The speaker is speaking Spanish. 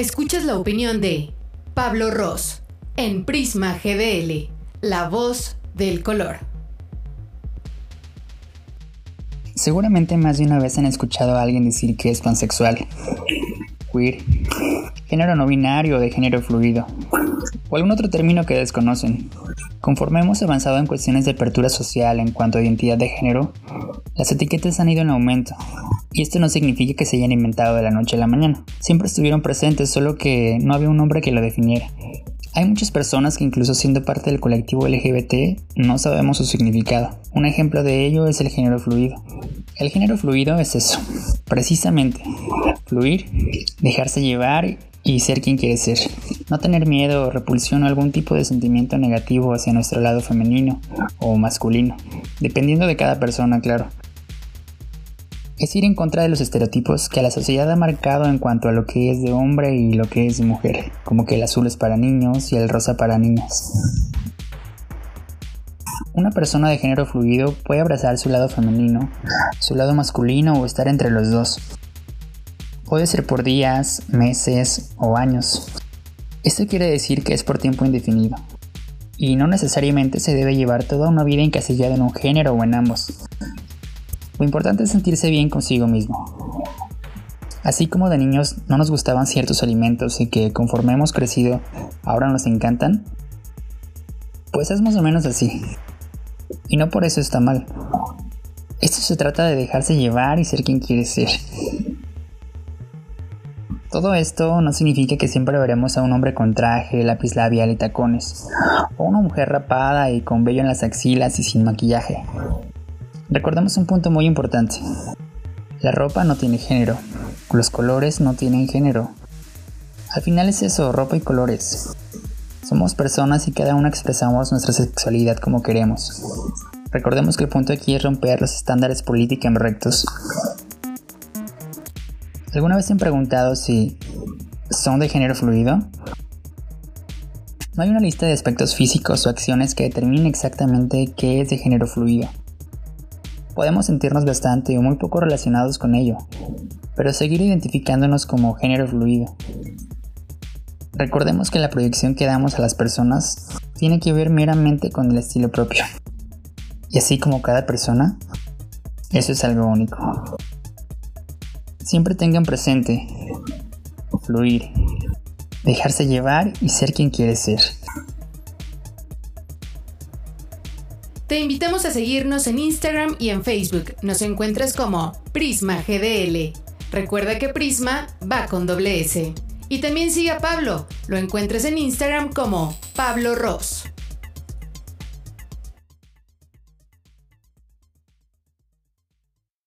Escuchas la opinión de Pablo Ross en Prisma GDL, la voz del color. Seguramente más de una vez han escuchado a alguien decir que es pansexual, queer, género no binario o de género fluido, o algún otro término que desconocen. Conforme hemos avanzado en cuestiones de apertura social en cuanto a identidad de género, las etiquetas han ido en aumento, y esto no significa que se hayan inventado de la noche a la mañana. Siempre estuvieron presentes, solo que no había un nombre que lo definiera. Hay muchas personas que incluso siendo parte del colectivo LGBT no sabemos su significado. Un ejemplo de ello es el género fluido. El género fluido es eso, precisamente, fluir, dejarse llevar y ser quien quiere ser. No tener miedo, repulsión o algún tipo de sentimiento negativo hacia nuestro lado femenino o masculino, dependiendo de cada persona, claro es ir en contra de los estereotipos que la sociedad ha marcado en cuanto a lo que es de hombre y lo que es de mujer, como que el azul es para niños y el rosa para niñas. Una persona de género fluido puede abrazar su lado femenino, su lado masculino o estar entre los dos. Puede ser por días, meses o años. Esto quiere decir que es por tiempo indefinido. Y no necesariamente se debe llevar toda una vida encasillada en un género o en ambos. Lo importante es sentirse bien consigo mismo. Así como de niños no nos gustaban ciertos alimentos y que conforme hemos crecido ahora nos encantan, pues es más o menos así. Y no por eso está mal. Esto se trata de dejarse llevar y ser quien quiere ser. Todo esto no significa que siempre veremos a un hombre con traje, lápiz labial y tacones, o una mujer rapada y con vello en las axilas y sin maquillaje. Recordemos un punto muy importante. La ropa no tiene género, los colores no tienen género. Al final es eso, ropa y colores. Somos personas y cada uno expresamos nuestra sexualidad como queremos. Recordemos que el punto aquí es romper los estándares políticamente rectos. ¿Alguna vez se han preguntado si son de género fluido? No hay una lista de aspectos físicos o acciones que determinen exactamente qué es de género fluido podemos sentirnos bastante o muy poco relacionados con ello, pero seguir identificándonos como género fluido. Recordemos que la proyección que damos a las personas tiene que ver meramente con el estilo propio. Y así como cada persona, eso es algo único. Siempre tengan presente fluir, dejarse llevar y ser quien quiere ser. Te invitamos a seguirnos en Instagram y en Facebook. Nos encuentras como Prisma GDL. Recuerda que Prisma va con doble S. Y también sigue a Pablo. Lo encuentras en Instagram como Pablo Ross.